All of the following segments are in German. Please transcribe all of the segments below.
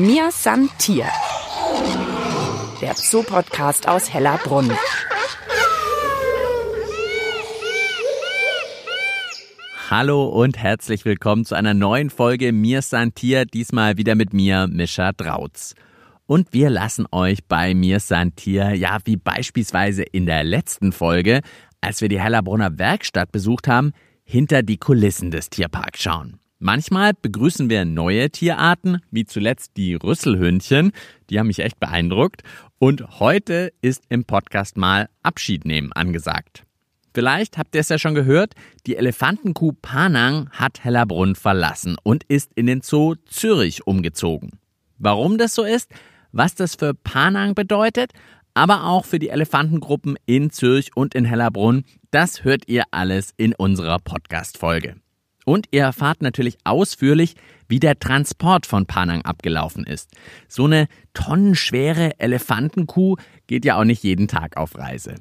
Mir San Tier. Der Zoo-Podcast aus Hellerbrunn. Hallo und herzlich willkommen zu einer neuen Folge Mir San Tier, diesmal wieder mit mir, Mischa Drautz. Und wir lassen euch bei Mir San Tier, ja, wie beispielsweise in der letzten Folge, als wir die Hellerbrunner Werkstatt besucht haben, hinter die Kulissen des Tierparks schauen. Manchmal begrüßen wir neue Tierarten, wie zuletzt die Rüsselhündchen. Die haben mich echt beeindruckt. Und heute ist im Podcast mal Abschied nehmen angesagt. Vielleicht habt ihr es ja schon gehört, die Elefantenkuh Panang hat Hellerbrunn verlassen und ist in den Zoo Zürich umgezogen. Warum das so ist, was das für Panang bedeutet, aber auch für die Elefantengruppen in Zürich und in Hellerbrunn, das hört ihr alles in unserer Podcast-Folge. Und ihr erfahrt natürlich ausführlich, wie der Transport von Panang abgelaufen ist. So eine tonnenschwere Elefantenkuh geht ja auch nicht jeden Tag auf Reise.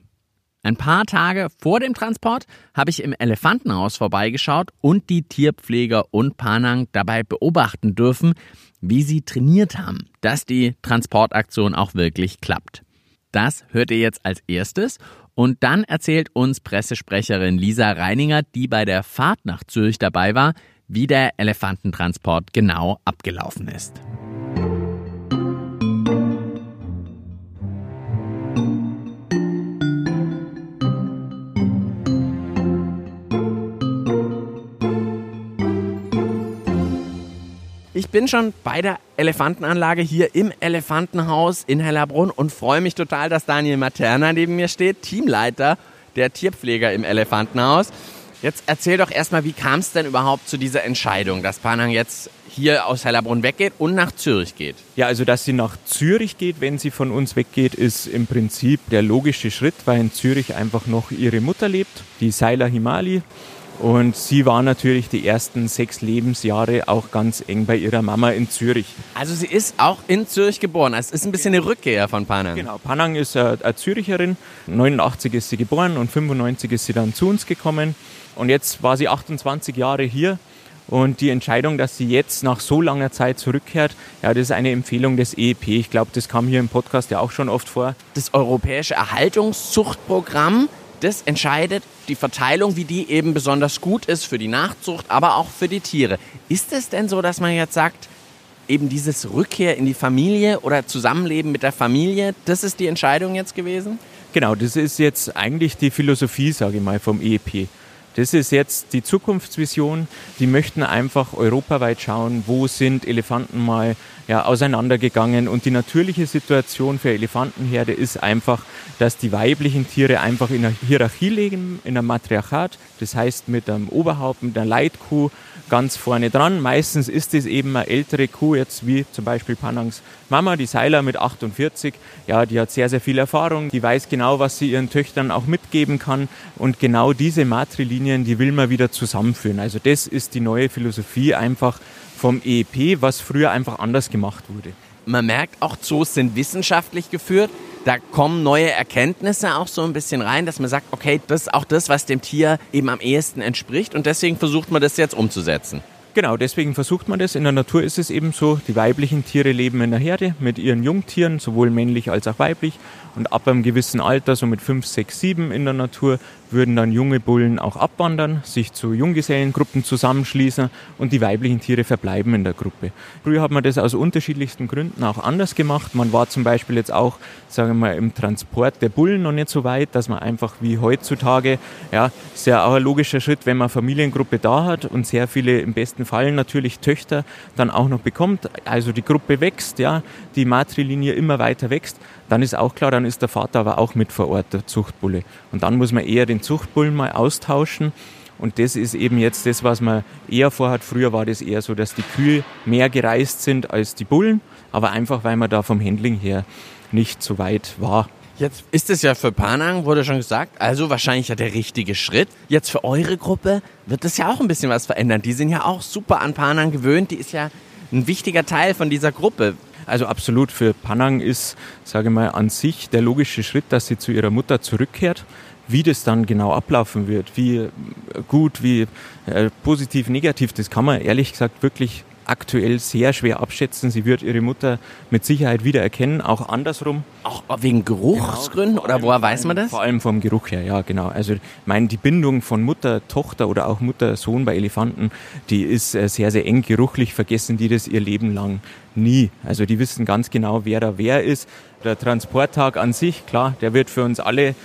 Ein paar Tage vor dem Transport habe ich im Elefantenhaus vorbeigeschaut und die Tierpfleger und Panang dabei beobachten dürfen, wie sie trainiert haben, dass die Transportaktion auch wirklich klappt. Das hört ihr jetzt als erstes und dann erzählt uns Pressesprecherin Lisa Reininger, die bei der Fahrt nach Zürich dabei war, wie der Elefantentransport genau abgelaufen ist. Ich bin schon bei der Elefantenanlage hier im Elefantenhaus in Hellerbrunn und freue mich total, dass Daniel Materna neben mir steht, Teamleiter der Tierpfleger im Elefantenhaus. Jetzt erzähl doch erstmal, wie kam es denn überhaupt zu dieser Entscheidung, dass Panang jetzt hier aus Hellerbrunn weggeht und nach Zürich geht? Ja, also dass sie nach Zürich geht, wenn sie von uns weggeht, ist im Prinzip der logische Schritt, weil in Zürich einfach noch ihre Mutter lebt, die Saila Himali. Und sie war natürlich die ersten sechs Lebensjahre auch ganz eng bei ihrer Mama in Zürich. Also sie ist auch in Zürich geboren. Es ist ein bisschen eine Rückkehr von Panang. Genau, Panang ist eine Züricherin. 89 ist sie geboren und 95 ist sie dann zu uns gekommen. Und jetzt war sie 28 Jahre hier. Und die Entscheidung, dass sie jetzt nach so langer Zeit zurückkehrt, ja, das ist eine Empfehlung des EEP. Ich glaube, das kam hier im Podcast ja auch schon oft vor. Das Europäische Erhaltungszuchtprogramm das entscheidet die Verteilung, wie die eben besonders gut ist für die Nachzucht, aber auch für die Tiere. Ist es denn so, dass man jetzt sagt, eben dieses Rückkehr in die Familie oder Zusammenleben mit der Familie, das ist die Entscheidung jetzt gewesen? Genau, das ist jetzt eigentlich die Philosophie, sage ich mal, vom EEP. Das ist jetzt die Zukunftsvision. Die möchten einfach europaweit schauen, wo sind Elefanten mal ja, auseinandergegangen. Und die natürliche Situation für Elefantenherde ist einfach, dass die weiblichen Tiere einfach in einer Hierarchie legen, in einem Matriarchat. Das heißt mit einem Oberhaupt, mit einer Leitkuh ganz vorne dran. Meistens ist es eben eine ältere Kuh, jetzt wie zum Beispiel Panangs Mama, die Seiler mit 48. Ja, die hat sehr, sehr viel Erfahrung. Die weiß genau, was sie ihren Töchtern auch mitgeben kann. Und genau diese Matrilinien, die will man wieder zusammenführen. Also das ist die neue Philosophie einfach vom EEP, was früher einfach anders gemacht wurde. Man merkt auch, Zoos sind wissenschaftlich geführt. Da kommen neue Erkenntnisse auch so ein bisschen rein, dass man sagt, okay, das ist auch das, was dem Tier eben am ehesten entspricht und deswegen versucht man das jetzt umzusetzen. Genau, deswegen versucht man das. In der Natur ist es eben so, die weiblichen Tiere leben in der Herde mit ihren Jungtieren, sowohl männlich als auch weiblich. Und ab einem gewissen Alter, so mit 5, 6, 7 in der Natur, würden dann junge Bullen auch abwandern, sich zu Junggesellengruppen zusammenschließen und die weiblichen Tiere verbleiben in der Gruppe. Früher hat man das aus unterschiedlichsten Gründen auch anders gemacht. Man war zum Beispiel jetzt auch, sagen wir mal, im Transport der Bullen noch nicht so weit, dass man einfach wie heutzutage, ja, ist ja auch ein logischer Schritt, wenn man Familiengruppe da hat und sehr viele im besten Fall natürlich Töchter dann auch noch bekommt, also die Gruppe wächst, ja, die Matrilinie immer weiter wächst, dann ist auch klar, dann ist der Vater aber auch mit vor Ort, der Zuchtbulle. Und dann muss man eher den Zuchtbullen mal austauschen. Und das ist eben jetzt das, was man eher vorhat. Früher war das eher so, dass die Kühe mehr gereist sind als die Bullen, aber einfach, weil man da vom Handling her nicht so weit war. Jetzt ist es ja für Panang, wurde schon gesagt, also wahrscheinlich ja der richtige Schritt. Jetzt für eure Gruppe wird das ja auch ein bisschen was verändern. Die sind ja auch super an Panang gewöhnt. Die ist ja ein wichtiger Teil von dieser Gruppe. Also absolut für Panang ist, sage ich mal, an sich der logische Schritt, dass sie zu ihrer Mutter zurückkehrt. Wie das dann genau ablaufen wird, wie gut, wie äh, positiv, negativ, das kann man ehrlich gesagt wirklich aktuell sehr schwer abschätzen. Sie wird ihre Mutter mit Sicherheit wieder erkennen, auch andersrum. Auch wegen Geruchsgründen Genau, oder woher weiß man das? Vor allem vom Geruch her, ja, genau. Also, ich meine, die Bindung von Mutter, Tochter oder auch Mutter, Sohn bei Elefanten, die ist äh, sehr, sehr eng geruchlich, vergessen die das ihr Leben lang nie. Also, die wissen ganz genau, wer da wer ist. Der Transporttag an sich, klar, der wird für uns alle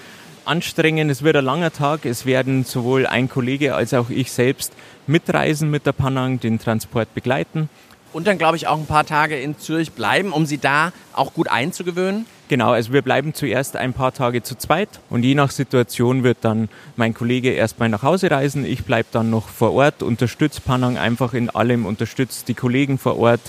anstrengend. Es wird ein langer Tag. Es werden sowohl ein Kollege als auch ich selbst mitreisen mit der Panang, den Transport begleiten. Und dann, glaube ich, auch ein paar Tage in Zürich bleiben, um sie da auch gut einzugewöhnen. Genau, also wir bleiben zuerst ein paar Tage zu zweit und je nach Situation wird dann mein Kollege erstmal nach Hause reisen. Ich bleibe dann noch vor Ort, unterstütze Panang einfach in allem, unterstütze die Kollegen vor Ort,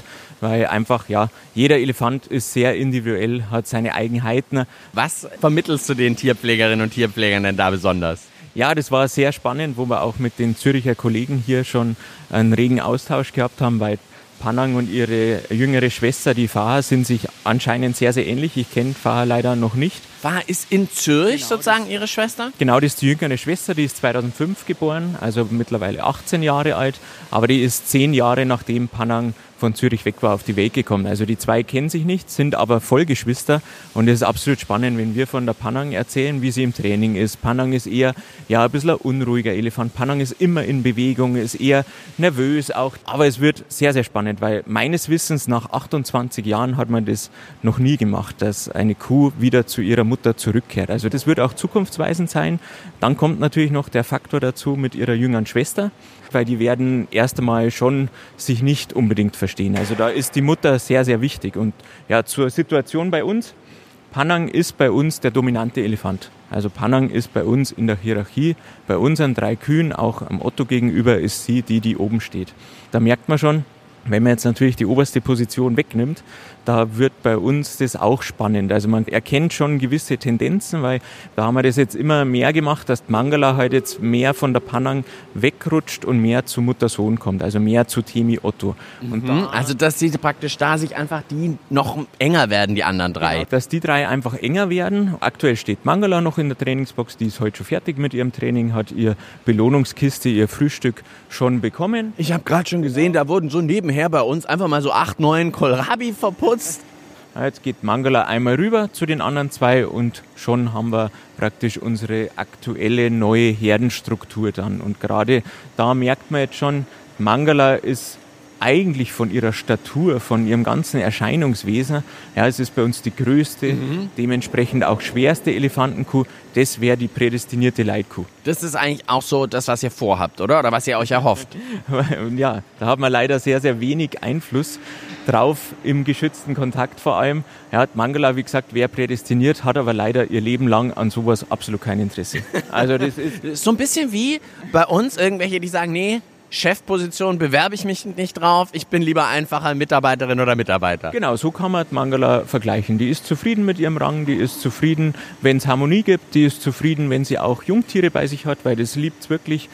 weil einfach, ja, jeder Elefant ist sehr individuell, hat seine Eigenheiten. Was vermittelst du den Tierpflegerinnen und Tierpflegern denn da besonders? Ja, das war sehr spannend, wo wir auch mit den Züricher Kollegen hier schon einen regen Austausch gehabt haben, weil Panang und ihre jüngere Schwester, die Faha, sind sich anscheinend sehr, sehr ähnlich. Ich kenne Faha leider noch nicht. War ist in Zürich sozusagen ihre Schwester? Genau, das ist die jüngere Schwester, die ist 2005 geboren, also mittlerweile 18 Jahre alt, aber die ist zehn Jahre nachdem Panang von Zürich weg war, auf die Welt gekommen. Also die zwei kennen sich nicht, sind aber Vollgeschwister und es ist absolut spannend, wenn wir von der Panang erzählen, wie sie im Training ist. Panang ist eher ja, ein bisschen ein unruhiger Elefant. Panang ist immer in Bewegung, ist eher nervös auch. Aber es wird sehr, sehr spannend, weil meines Wissens nach 28 Jahren hat man das noch nie gemacht, dass eine Kuh wieder zu ihrer Mutter zurückkehrt. Also das wird auch zukunftsweisend sein. Dann kommt natürlich noch der Faktor dazu mit ihrer jüngeren Schwester weil die werden erst einmal schon sich nicht unbedingt verstehen. Also da ist die Mutter sehr, sehr wichtig. Und ja, zur Situation bei uns. Panang ist bei uns der dominante Elefant. Also Panang ist bei uns in der Hierarchie, bei unseren drei Kühen, auch am Otto gegenüber, ist sie die, die oben steht. Da merkt man schon, wenn man jetzt natürlich die oberste Position wegnimmt, da wird bei uns das auch spannend. Also man erkennt schon gewisse Tendenzen, weil da haben wir das jetzt immer mehr gemacht, dass Mangala halt jetzt mehr von der Panang wegrutscht und mehr zu Mutter-Sohn kommt, also mehr zu Temi Otto. Mhm, also, dass sie praktisch da sich einfach die noch enger werden, die anderen drei. Genau, dass die drei einfach enger werden. Aktuell steht Mangala noch in der Trainingsbox, die ist heute schon fertig mit ihrem Training, hat ihr Belohnungskiste, ihr Frühstück schon bekommen. Ich habe gerade schon gesehen, da wurden so nebenher bei uns einfach mal so acht, neun Kohlrabi verputzt. Ja, Jetzt geht Mangala einmal rüber zu den anderen zwei und schon haben wir praktisch unsere aktuelle neue Herdenstruktur dann. Und gerade da merkt man jetzt schon, Mangala ist eigentlich von ihrer Statur, von ihrem ganzen Erscheinungswesen, ja, es ist bei uns die größte, dementsprechend auch schwerste Elefantenkuh. Das wäre die prädestinierte Leitkuh. Das ist eigentlich auch so das, was ihr vorhabt, oder? Oder was ihr euch erhofft. Ja, da hat man leider sehr, sehr wenig Einfluss drauf im geschützten Kontakt vor allem. Ja, Mangala, wie gesagt, wäre prädestiniert, hat aber leider ihr Leben lang an sowas absolut kein Interesse. Also Das ist so ein bisschen wie bei uns irgendwelche, die sagen, nee, Chefposition bewerbe ich mich nicht drauf, ich bin lieber einfacher Mitarbeiterin oder Mitarbeiter. genau, so kann man Mangala vergleichen. Die ist zufrieden mit ihrem Rang, die ist zufrieden, wenn es Harmonie gibt, die ist zufrieden, wenn sie auch Jungtiere bei sich hat, weil das liebt's wirklich.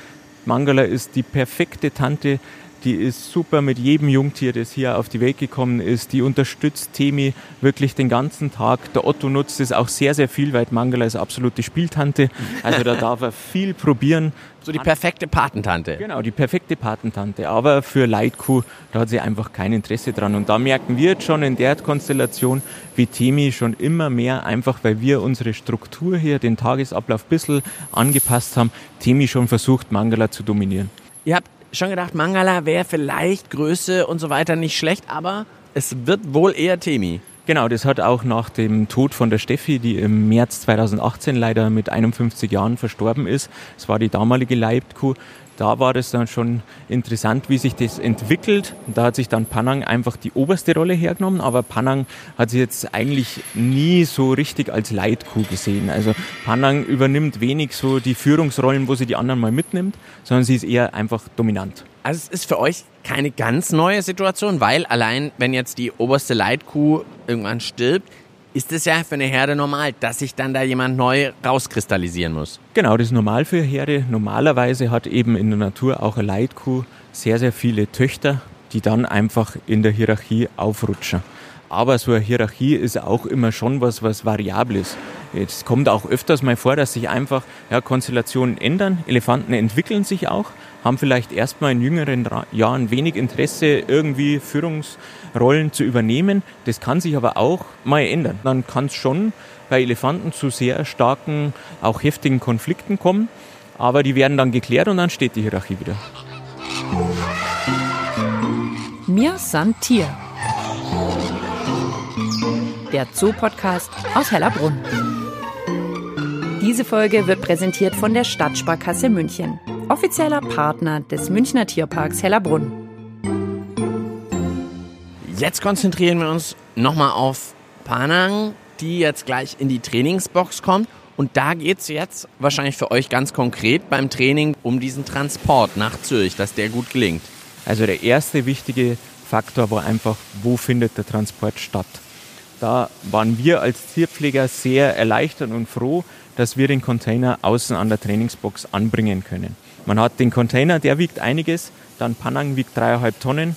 Mangala ist die perfekte Tante, die ist super mit jedem Jungtier, das hier auf die Welt gekommen ist. Die unterstützt Temi wirklich den ganzen Tag. Der Otto nutzt es auch sehr, sehr viel, weil Mangala ist absolute Spieltante. Also da darf er viel probieren. So die perfekte Patentante. Genau, die perfekte Patentante. Aber für Leitkuh, da hat sie einfach kein Interesse dran. Und da merken wir jetzt schon in der Konstellation, wie Temi schon immer mehr, einfach weil wir unsere Struktur hier, den Tagesablauf ein bisschen angepasst haben, Temi schon versucht, Mangala zu dominieren. Ihr habt schon gedacht, Mangala wäre vielleicht Größe und so weiter nicht schlecht, aber es wird wohl eher Temi. Genau, das hat auch nach dem Tod von der Steffi, die im März 2018 leider mit 51 Jahren verstorben ist. Es war die damalige Leibkuh. Da war das dann schon interessant, wie sich das entwickelt. Da hat sich dann Panang einfach die oberste Rolle hergenommen, aber Panang hat sich jetzt eigentlich nie so richtig als Leitkuh gesehen. Also Panang übernimmt wenig so die Führungsrollen, wo sie die anderen mal mitnimmt, sondern sie ist eher einfach dominant. Also es ist für euch keine ganz neue Situation, weil allein wenn jetzt die oberste Leitkuh irgendwann stirbt, ist es ja für eine Herde normal, dass sich dann da jemand neu rauskristallisieren muss. Genau, das ist normal für Herde. Normalerweise hat eben in der Natur auch eine Leitkuh sehr, sehr viele Töchter, die dann einfach in der Hierarchie aufrutschen. Aber so eine Hierarchie ist auch immer schon was, was variabel ist. Es kommt auch öfters mal vor, dass sich einfach ja, Konstellationen ändern. Elefanten entwickeln sich auch, haben vielleicht erstmal in jüngeren Jahren wenig Interesse, irgendwie Führungsrollen zu übernehmen. Das kann sich aber auch mal ändern. Dann kann es schon bei Elefanten zu sehr starken, auch heftigen Konflikten kommen. Aber die werden dann geklärt und dann steht die Hierarchie wieder. Mir san Tier. Der Zoo-Podcast aus Hellerbrunn. Diese Folge wird präsentiert von der Stadtsparkasse München, offizieller Partner des Münchner Tierparks Hellerbrunn. Jetzt konzentrieren wir uns nochmal auf Panang, die jetzt gleich in die Trainingsbox kommt. Und da geht es jetzt wahrscheinlich für euch ganz konkret beim Training um diesen Transport nach Zürich, dass der gut gelingt. Also der erste wichtige Faktor war einfach, wo findet der Transport statt. Da waren wir als Tierpfleger sehr erleichtert und froh, dass wir den Container außen an der Trainingsbox anbringen können. Man hat den Container, der wiegt einiges, dann Panang wiegt dreieinhalb Tonnen,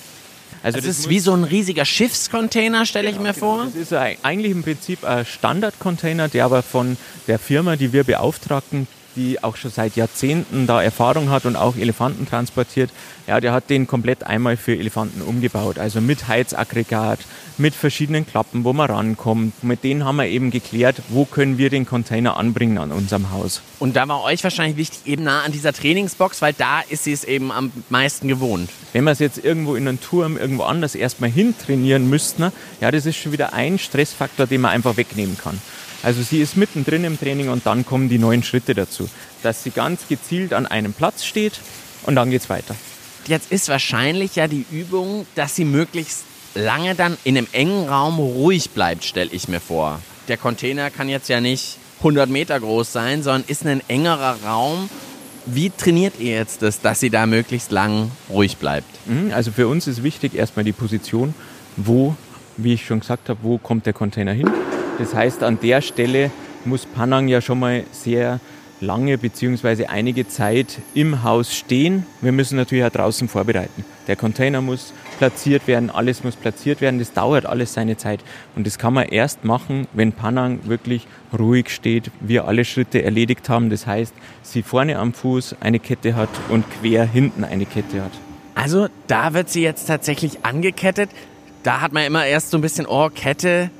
also das, das ist wie so ein riesiger Schiffscontainer, stelle ich mir vor. Das ist eigentlich im Prinzip ein Standardcontainer, der aber von der Firma, die wir beauftragten, die auch schon seit Jahrzehnten da Erfahrung hat und auch Elefanten transportiert, ja, der hat den komplett einmal für Elefanten umgebaut. Also mit Heizaggregat, mit verschiedenen Klappen, wo man rankommt. Mit denen haben wir eben geklärt, wo können wir den Container anbringen an unserem Haus. Und da war euch wahrscheinlich wichtig, eben nah an dieser Trainingsbox, weil da ist sie es eben am meisten gewohnt. Wenn wir es jetzt irgendwo in einem Turm irgendwo anders erstmal hintrainieren müssten, ja, das ist schon wieder ein Stressfaktor, den man einfach wegnehmen kann. Also sie ist mittendrin im Training und dann kommen die neuen Schritte dazu, dass sie ganz gezielt an einem Platz steht und dann geht es weiter. Jetzt ist wahrscheinlich ja die Übung, dass sie möglichst lange dann in einem engen Raum ruhig bleibt, stelle ich mir vor. Der Container kann jetzt ja nicht 100 Meter groß sein, sondern ist ein engerer Raum. Wie trainiert ihr jetzt das, dass sie da möglichst lang ruhig bleibt? Mhm, also für uns ist wichtig erstmal die Position, wo, wie ich schon gesagt habe, wo kommt der Container hin das heißt, an der Stelle muss Panang ja schon mal sehr lange bzw. einige Zeit im Haus stehen. Wir müssen natürlich auch draußen vorbereiten. Der Container muss platziert werden, alles muss platziert werden. Das dauert alles seine Zeit. Und das kann man erst machen, wenn Panang wirklich ruhig steht, wir alle Schritte erledigt haben. Das heißt, sie vorne am Fuß eine Kette hat und quer hinten eine Kette hat. Also da wird sie jetzt tatsächlich angekettet. Da hat man immer erst so ein bisschen, oh, Kette,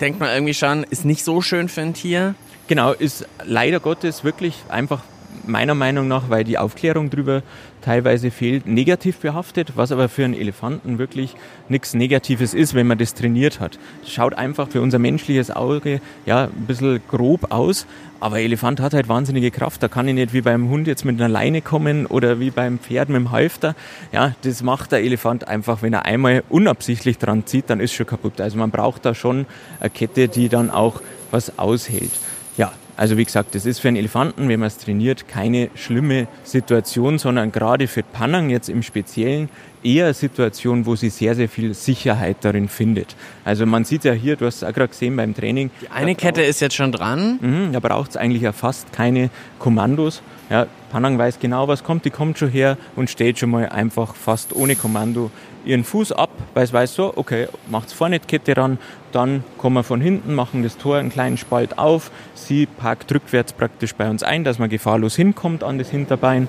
denkt man irgendwie schon, ist nicht so schön für ein Tier. Genau, ist leider Gottes wirklich einfach meiner Meinung nach, weil die Aufklärung darüber teilweise fehlt, negativ behaftet, was aber für einen Elefanten wirklich nichts Negatives ist, wenn man das trainiert hat. Schaut einfach für unser menschliches Auge ja ein bisschen grob aus, aber Elefant hat halt wahnsinnige Kraft. Da kann ich nicht wie beim Hund jetzt mit einer Leine kommen oder wie beim Pferd mit dem Halfter. Ja, das macht der Elefant einfach, wenn er einmal unabsichtlich dran zieht, dann ist schon kaputt. Also man braucht da schon eine Kette, die dann auch was aushält. Also wie gesagt, das ist für einen Elefanten, wenn man es trainiert, keine schlimme Situation, sondern gerade für Panang jetzt im Speziellen eher eine Situation, wo sie sehr, sehr viel Sicherheit darin findet. Also man sieht ja hier, du hast es auch gerade gesehen beim Training. Die eine Kette ist jetzt schon dran. Mh, da braucht es eigentlich ja fast keine Kommandos. Ja, Panang weiß genau, was kommt, die kommt schon her und steht schon mal einfach fast ohne Kommando ihren Fuß ab, weil es weiß so, okay, macht's vorne die Kette ran, dann kommen wir von hinten, machen das Tor einen kleinen Spalt auf, sie parkt rückwärts praktisch bei uns ein, dass man gefahrlos hinkommt an das Hinterbein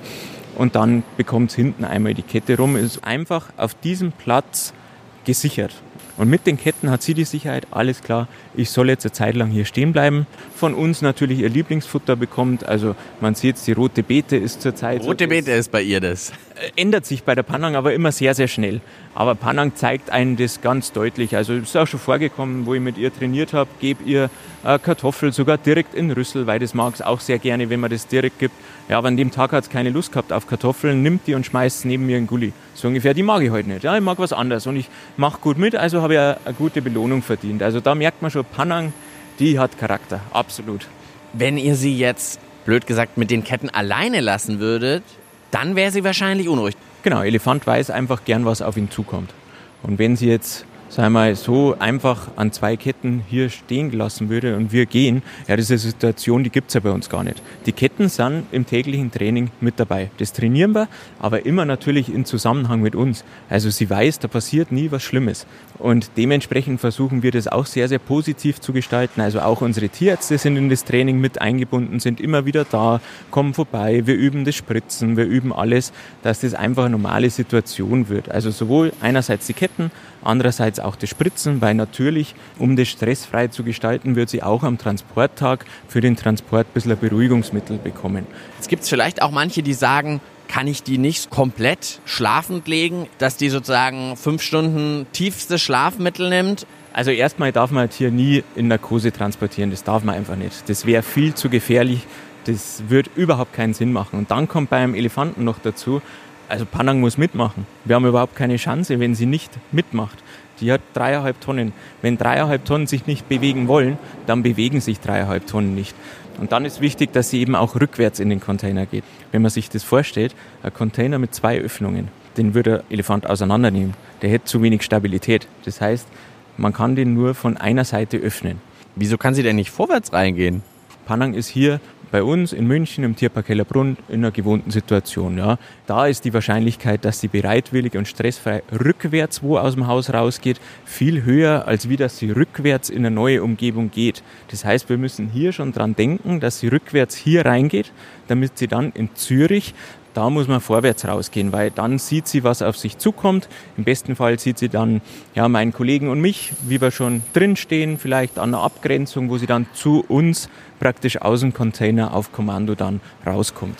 und dann bekommt es hinten einmal die Kette rum, ist einfach auf diesem Platz gesichert. Und mit den Ketten hat sie die Sicherheit, alles klar, ich soll jetzt eine Zeit lang hier stehen bleiben. Von uns natürlich ihr Lieblingsfutter bekommt, also man sieht die rote Beete ist zurzeit... Rote so, Beete ist bei ihr das? Äh, ändert sich bei der Panang aber immer sehr, sehr schnell. Aber Panang zeigt einen das ganz deutlich. Also es ist auch schon vorgekommen, wo ich mit ihr trainiert habe, gebe ihr äh, Kartoffel sogar direkt in Rüssel, weil das mag es auch sehr gerne, wenn man das direkt gibt. Ja, aber an dem Tag hat es keine Lust gehabt auf Kartoffeln, nimmt die und schmeißt neben mir in Gully. So ungefähr, die mag ich heute nicht. Ja, ich mag was anderes und ich mache gut mit, also habe ich eine, eine gute Belohnung verdient. Also da merkt man schon, Panang, die hat Charakter, absolut. Wenn ihr sie jetzt, blöd gesagt, mit den Ketten alleine lassen würdet, dann wäre sie wahrscheinlich unruhig. Genau, Elefant weiß einfach gern, was auf ihn zukommt. Und wenn sie jetzt sagen mal, so einfach an zwei Ketten hier stehen gelassen würde und wir gehen, ja, eine Situation, die gibt's ja bei uns gar nicht. Die Ketten sind im täglichen Training mit dabei. Das trainieren wir, aber immer natürlich in Zusammenhang mit uns. Also sie weiß, da passiert nie was Schlimmes. Und dementsprechend versuchen wir das auch sehr, sehr positiv zu gestalten. Also auch unsere Tierärzte sind in das Training mit eingebunden, sind immer wieder da, kommen vorbei, wir üben das Spritzen, wir üben alles, dass das einfach eine normale Situation wird. Also sowohl einerseits die Ketten, andererseits auch das Spritzen, weil natürlich, um das stressfrei zu gestalten, wird sie auch am Transporttag für den Transport ein bisschen Beruhigungsmittel bekommen. Es gibt vielleicht auch manche, die sagen, kann ich die nicht komplett schlafend legen, dass die sozusagen fünf Stunden tiefstes Schlafmittel nimmt? Also erstmal darf man ein Tier nie in Narkose transportieren, das darf man einfach nicht. Das wäre viel zu gefährlich, das würde überhaupt keinen Sinn machen. Und dann kommt beim Elefanten noch dazu, also Panang muss mitmachen. Wir haben überhaupt keine Chance, wenn sie nicht mitmacht. Die hat dreieinhalb Tonnen. Wenn dreieinhalb Tonnen sich nicht bewegen wollen, dann bewegen sich dreieinhalb Tonnen nicht. Und dann ist wichtig, dass sie eben auch rückwärts in den Container geht. Wenn man sich das vorstellt, ein Container mit zwei Öffnungen, den würde der Elefant auseinandernehmen. Der hätte zu wenig Stabilität. Das heißt, man kann den nur von einer Seite öffnen. Wieso kann sie denn nicht vorwärts reingehen? Panang ist hier bei uns in München im Tierpark Hellerbrunn in einer gewohnten Situation. Ja. Da ist die Wahrscheinlichkeit, dass sie bereitwillig und stressfrei rückwärts wo aus dem Haus rausgeht, viel höher, als wie dass sie rückwärts in eine neue Umgebung geht. Das heißt, wir müssen hier schon dran denken, dass sie rückwärts hier reingeht, damit sie dann in Zürich da muss man vorwärts rausgehen, weil dann sieht sie, was auf sich zukommt. Im besten Fall sieht sie dann ja, meinen Kollegen und mich, wie wir schon drinstehen, vielleicht an der Abgrenzung, wo sie dann zu uns praktisch aus dem Container auf Kommando dann rauskommt.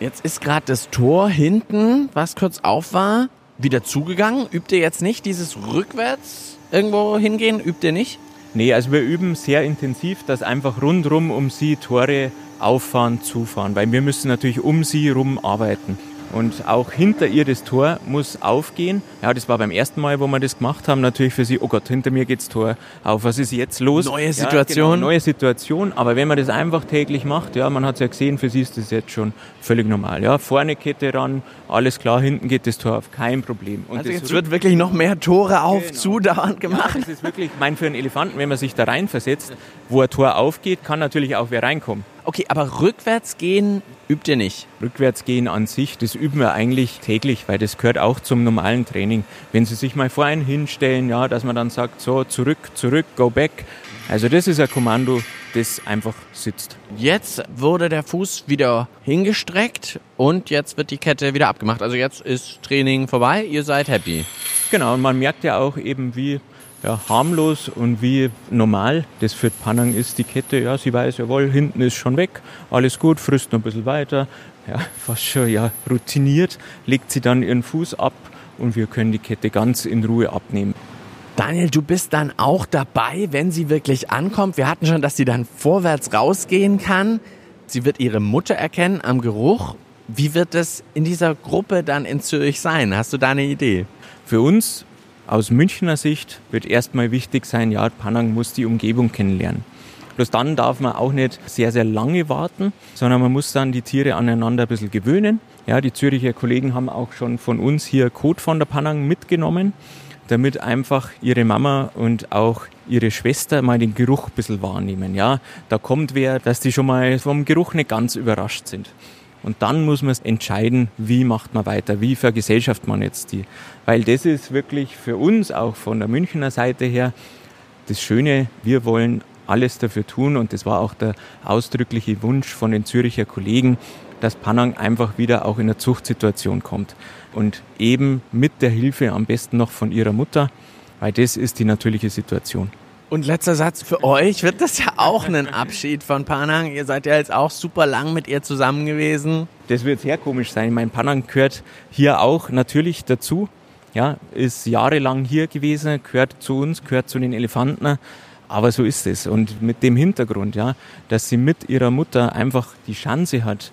Jetzt ist gerade das Tor hinten, was kurz auf war, wieder zugegangen. Übt ihr jetzt nicht dieses rückwärts irgendwo hingehen? Übt ihr nicht? Nee, also wir üben sehr intensiv, dass einfach rundrum um sie Tore auffahren, zufahren, weil wir müssen natürlich um sie rum arbeiten. Und auch hinter ihr das Tor muss aufgehen. Ja, das war beim ersten Mal, wo wir das gemacht haben, natürlich für sie, oh Gott, hinter mir geht's Tor auf. Was ist jetzt los? Neue Situation. Ja, genau, neue Situation. Aber wenn man das einfach täglich macht, ja, man hat es ja gesehen, für sie ist das jetzt schon völlig normal. Ja, vorne Kette ran, alles klar, hinten geht das Tor auf, kein Problem. Und also jetzt wird wirklich noch mehr Tore auf, genau. zu dauernd gemacht. Ja, das ist wirklich, ich meine, für einen Elefanten, wenn man sich da reinversetzt, wo ein Tor aufgeht, kann natürlich auch wer reinkommen. Okay, aber rückwärts gehen übt ihr nicht? Rückwärts gehen an sich, das üben wir eigentlich täglich, weil das gehört auch zum normalen Training. Wenn Sie sich mal vor einen hinstellen, ja, dass man dann sagt, so, zurück, zurück, go back. Also das ist ein Kommando, das einfach sitzt. Jetzt wurde der Fuß wieder hingestreckt und jetzt wird die Kette wieder abgemacht. Also jetzt ist Training vorbei, ihr seid happy. Genau, und man merkt ja auch eben, wie ja, harmlos und wie normal das für Panang ist, die Kette. Ja, sie weiß, jawohl, hinten ist schon weg, alles gut, frisst noch ein bisschen weiter. Ja, fast schon ja, routiniert, legt sie dann ihren Fuß ab und wir können die Kette ganz in Ruhe abnehmen. Daniel, du bist dann auch dabei, wenn sie wirklich ankommt. Wir hatten schon, dass sie dann vorwärts rausgehen kann. Sie wird ihre Mutter erkennen am Geruch. Wie wird es in dieser Gruppe dann in Zürich sein? Hast du da eine Idee? Für uns aus Münchner Sicht wird erstmal wichtig sein, ja, Panang muss die Umgebung kennenlernen. Bloß dann darf man auch nicht sehr, sehr lange warten, sondern man muss dann die Tiere aneinander ein bisschen gewöhnen. Ja, die Züricher Kollegen haben auch schon von uns hier Kot von der Panang mitgenommen, damit einfach ihre Mama und auch ihre Schwester mal den Geruch ein bisschen wahrnehmen. Ja, da kommt wer, dass die schon mal vom Geruch nicht ganz überrascht sind. Und dann muss man entscheiden, wie macht man weiter, wie vergesellschaft man jetzt die. Weil das ist wirklich für uns auch von der Münchner Seite her das Schöne, wir wollen alles dafür tun und das war auch der ausdrückliche Wunsch von den Züricher Kollegen, dass Panang einfach wieder auch in eine Zuchtsituation kommt. Und eben mit der Hilfe am besten noch von ihrer Mutter, weil das ist die natürliche Situation. Und letzter Satz, für euch wird das ja auch ein Abschied von Panang. Ihr seid ja jetzt auch super lang mit ihr zusammen gewesen. Das wird sehr komisch sein. Mein Panang gehört hier auch natürlich dazu. Ja, ist jahrelang hier gewesen, gehört zu uns, gehört zu den Elefanten. Aber so ist es. Und mit dem Hintergrund, ja, dass sie mit ihrer Mutter einfach die Chance hat,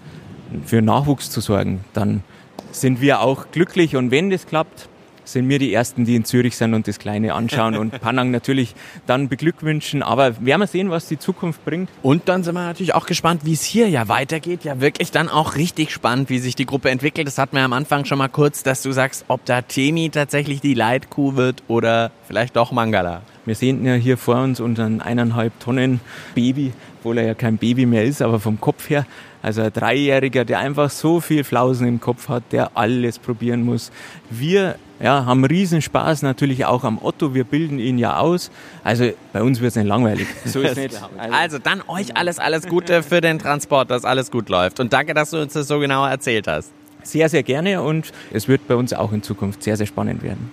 für Nachwuchs zu sorgen, dann sind wir auch glücklich. Und wenn das klappt, sind wir die Ersten, die in Zürich sind und das Kleine anschauen und Panang natürlich dann beglückwünschen. Aber werden wir sehen, was die Zukunft bringt. Und dann sind wir natürlich auch gespannt, wie es hier ja weitergeht. Ja, wirklich dann auch richtig spannend, wie sich die Gruppe entwickelt. Das hatten wir am Anfang schon mal kurz, dass du sagst, ob da Temi tatsächlich die Leitkuh wird oder vielleicht doch Mangala. Wir sehen ja hier vor uns unseren eineinhalb Tonnen Baby, obwohl er ja kein Baby mehr ist, aber vom Kopf her. Also ein Dreijähriger, der einfach so viel Flausen im Kopf hat, der alles probieren muss. Wir ja, haben Riesenspaß natürlich auch am Otto. Wir bilden ihn ja aus. Also bei uns wird es nicht langweilig. So ist nicht. Also, also dann euch alles, alles Gute für den Transport, dass alles gut läuft. Und danke, dass du uns das so genau erzählt hast. Sehr, sehr gerne und es wird bei uns auch in Zukunft sehr, sehr spannend werden.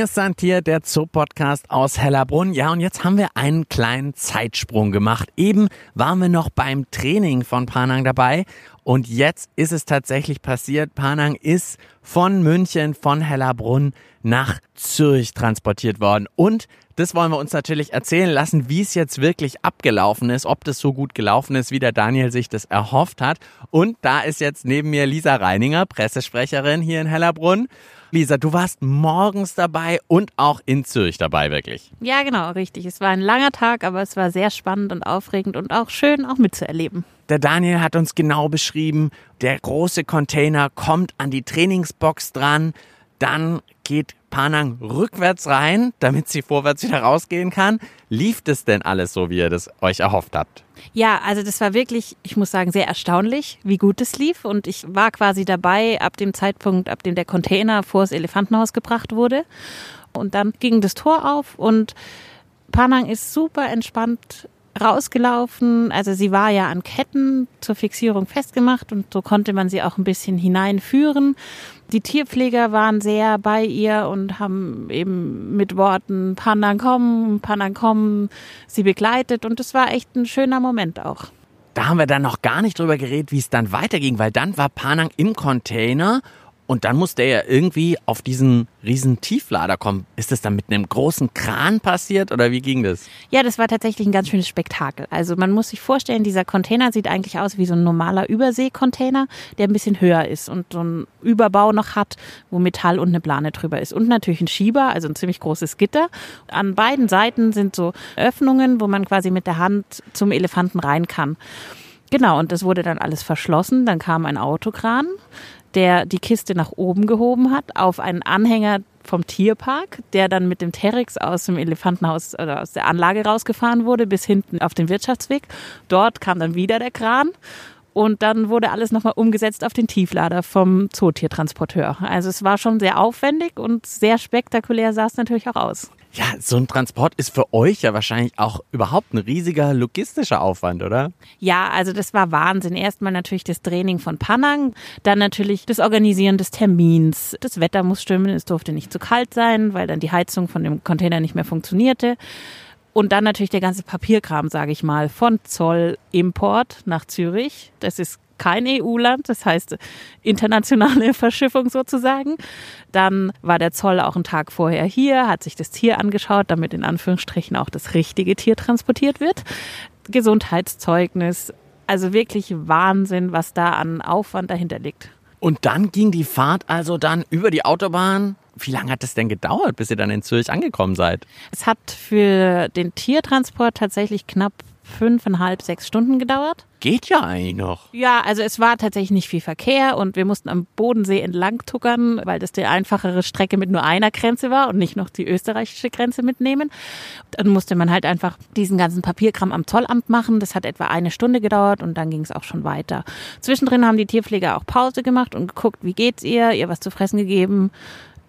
Mir ist hier der Zoo-Podcast aus Hellerbrunn. Ja, und jetzt haben wir einen kleinen Zeitsprung gemacht. Eben waren wir noch beim Training von Panang dabei und jetzt ist es tatsächlich passiert. Panang ist von München, von Hellerbrunn nach Zürich transportiert worden. Und das wollen wir uns natürlich erzählen lassen, wie es jetzt wirklich abgelaufen ist, ob das so gut gelaufen ist, wie der Daniel sich das erhofft hat. Und da ist jetzt neben mir Lisa Reininger, Pressesprecherin hier in Hellerbrunn. Lisa, du warst morgens dabei und auch in Zürich dabei, wirklich. Ja, genau, richtig. Es war ein langer Tag, aber es war sehr spannend und aufregend und auch schön, auch mitzuerleben. Der Daniel hat uns genau beschrieben, der große Container kommt an die Trainingsbox dran, dann geht Panang rückwärts rein, damit sie vorwärts wieder rausgehen kann. Lief das denn alles so, wie ihr das euch erhofft habt? Ja, also das war wirklich, ich muss sagen, sehr erstaunlich, wie gut es lief. Und ich war quasi dabei ab dem Zeitpunkt, ab dem der Container vor das Elefantenhaus gebracht wurde. Und dann ging das Tor auf und Panang ist super entspannt rausgelaufen. Also sie war ja an Ketten zur Fixierung festgemacht und so konnte man sie auch ein bisschen hineinführen. Die Tierpfleger waren sehr bei ihr und haben eben mit Worten Pandan kommen, Pandan kommen sie begleitet und es war echt ein schöner Moment auch. Da haben wir dann noch gar nicht drüber geredet, wie es dann weiterging, weil dann war Panang im Container und dann muss der ja irgendwie auf diesen riesen Tieflader kommen. Ist das dann mit einem großen Kran passiert oder wie ging das? Ja, das war tatsächlich ein ganz schönes Spektakel. Also man muss sich vorstellen, dieser Container sieht eigentlich aus wie so ein normaler Überseekontainer, der ein bisschen höher ist und so einen Überbau noch hat, wo Metall und eine Plane drüber ist. Und natürlich ein Schieber, also ein ziemlich großes Gitter. An beiden Seiten sind so Öffnungen, wo man quasi mit der Hand zum Elefanten rein kann. Genau, und das wurde dann alles verschlossen. Dann kam ein Autokran der die Kiste nach oben gehoben hat, auf einen Anhänger vom Tierpark, der dann mit dem Terex aus dem Elefantenhaus oder aus der Anlage rausgefahren wurde, bis hinten auf den Wirtschaftsweg. Dort kam dann wieder der Kran und dann wurde alles nochmal umgesetzt auf den Tieflader vom Zootiertransporteur. Also es war schon sehr aufwendig und sehr spektakulär sah es natürlich auch aus. Ja, so ein Transport ist für euch ja wahrscheinlich auch überhaupt ein riesiger logistischer Aufwand, oder? Ja, also das war Wahnsinn. Erstmal natürlich das Training von Panang, dann natürlich das Organisieren des Termins. Das Wetter muss stimmen, es durfte nicht zu kalt sein, weil dann die Heizung von dem Container nicht mehr funktionierte. Und dann natürlich der ganze Papierkram, sage ich mal, von Zoll, Import nach Zürich. Das ist kein EU-Land, das heißt internationale Verschiffung sozusagen. Dann war der Zoll auch einen Tag vorher hier, hat sich das Tier angeschaut, damit in Anführungsstrichen auch das richtige Tier transportiert wird. Gesundheitszeugnis, also wirklich Wahnsinn, was da an Aufwand dahinter liegt. Und dann ging die Fahrt also dann über die Autobahn. Wie lange hat es denn gedauert, bis ihr dann in Zürich angekommen seid? Es hat für den Tiertransport tatsächlich knapp fünfeinhalb, sechs Stunden gedauert. Geht ja eigentlich noch. Ja, also es war tatsächlich nicht viel Verkehr und wir mussten am Bodensee entlang tuckern, weil das die einfachere Strecke mit nur einer Grenze war und nicht noch die österreichische Grenze mitnehmen. Dann musste man halt einfach diesen ganzen Papierkram am Zollamt machen. Das hat etwa eine Stunde gedauert und dann ging es auch schon weiter. Zwischendrin haben die Tierpfleger auch Pause gemacht und geguckt, wie geht's ihr, ihr was zu fressen gegeben.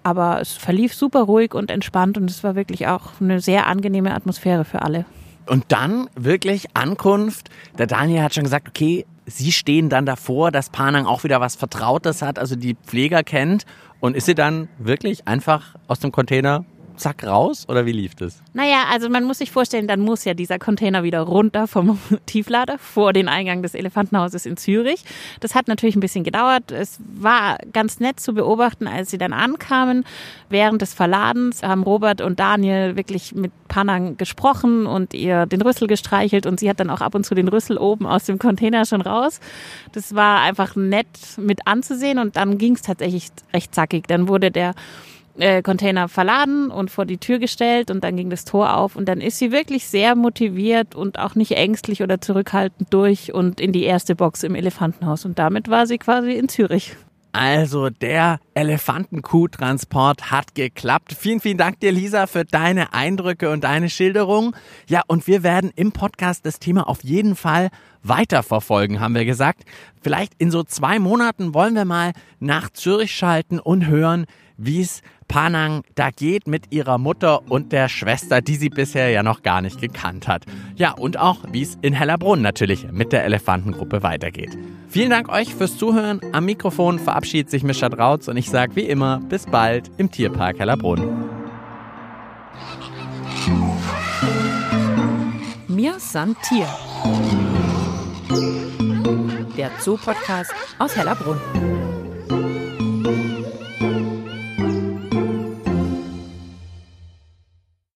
Aber es verlief super ruhig und entspannt und es war wirklich auch eine sehr angenehme Atmosphäre für alle. Und dann wirklich Ankunft. Der Daniel hat schon gesagt, okay, sie stehen dann davor, dass Panang auch wieder was Vertrautes hat, also die Pfleger kennt. Und ist sie dann wirklich einfach aus dem Container zack raus oder wie lief das? Naja, also man muss sich vorstellen, dann muss ja dieser Container wieder runter vom Tieflader vor den Eingang des Elefantenhauses in Zürich. Das hat natürlich ein bisschen gedauert. Es war ganz nett zu beobachten, als sie dann ankamen. Während des Verladens haben Robert und Daniel wirklich mit Panang gesprochen und ihr den Rüssel gestreichelt und sie hat dann auch ab und zu den Rüssel oben aus dem Container schon raus. Das war einfach nett mit anzusehen und dann ging es tatsächlich recht zackig. Dann wurde der äh, Container verladen und vor die Tür gestellt und dann ging das Tor auf und dann ist sie wirklich sehr motiviert und auch nicht ängstlich oder zurückhaltend durch und in die erste Box im Elefantenhaus und damit war sie quasi in Zürich. Also der Elefantenkuh-Transport hat geklappt. Vielen, vielen Dank dir, Lisa, für deine Eindrücke und deine Schilderung. Ja, und wir werden im Podcast das Thema auf jeden Fall weiterverfolgen, haben wir gesagt. Vielleicht in so zwei Monaten wollen wir mal nach Zürich schalten und hören, wie es Panang da geht mit ihrer Mutter und der Schwester, die sie bisher ja noch gar nicht gekannt hat. Ja, und auch, wie es in Hellerbrunn natürlich mit der Elefantengruppe weitergeht. Vielen Dank euch fürs Zuhören. Am Mikrofon verabschiedet sich Mischa Drautz und ich sage wie immer bis bald im Tierpark Hellerbrunn. Mir san Tier. Der Zoo-Podcast aus Hellerbrunn.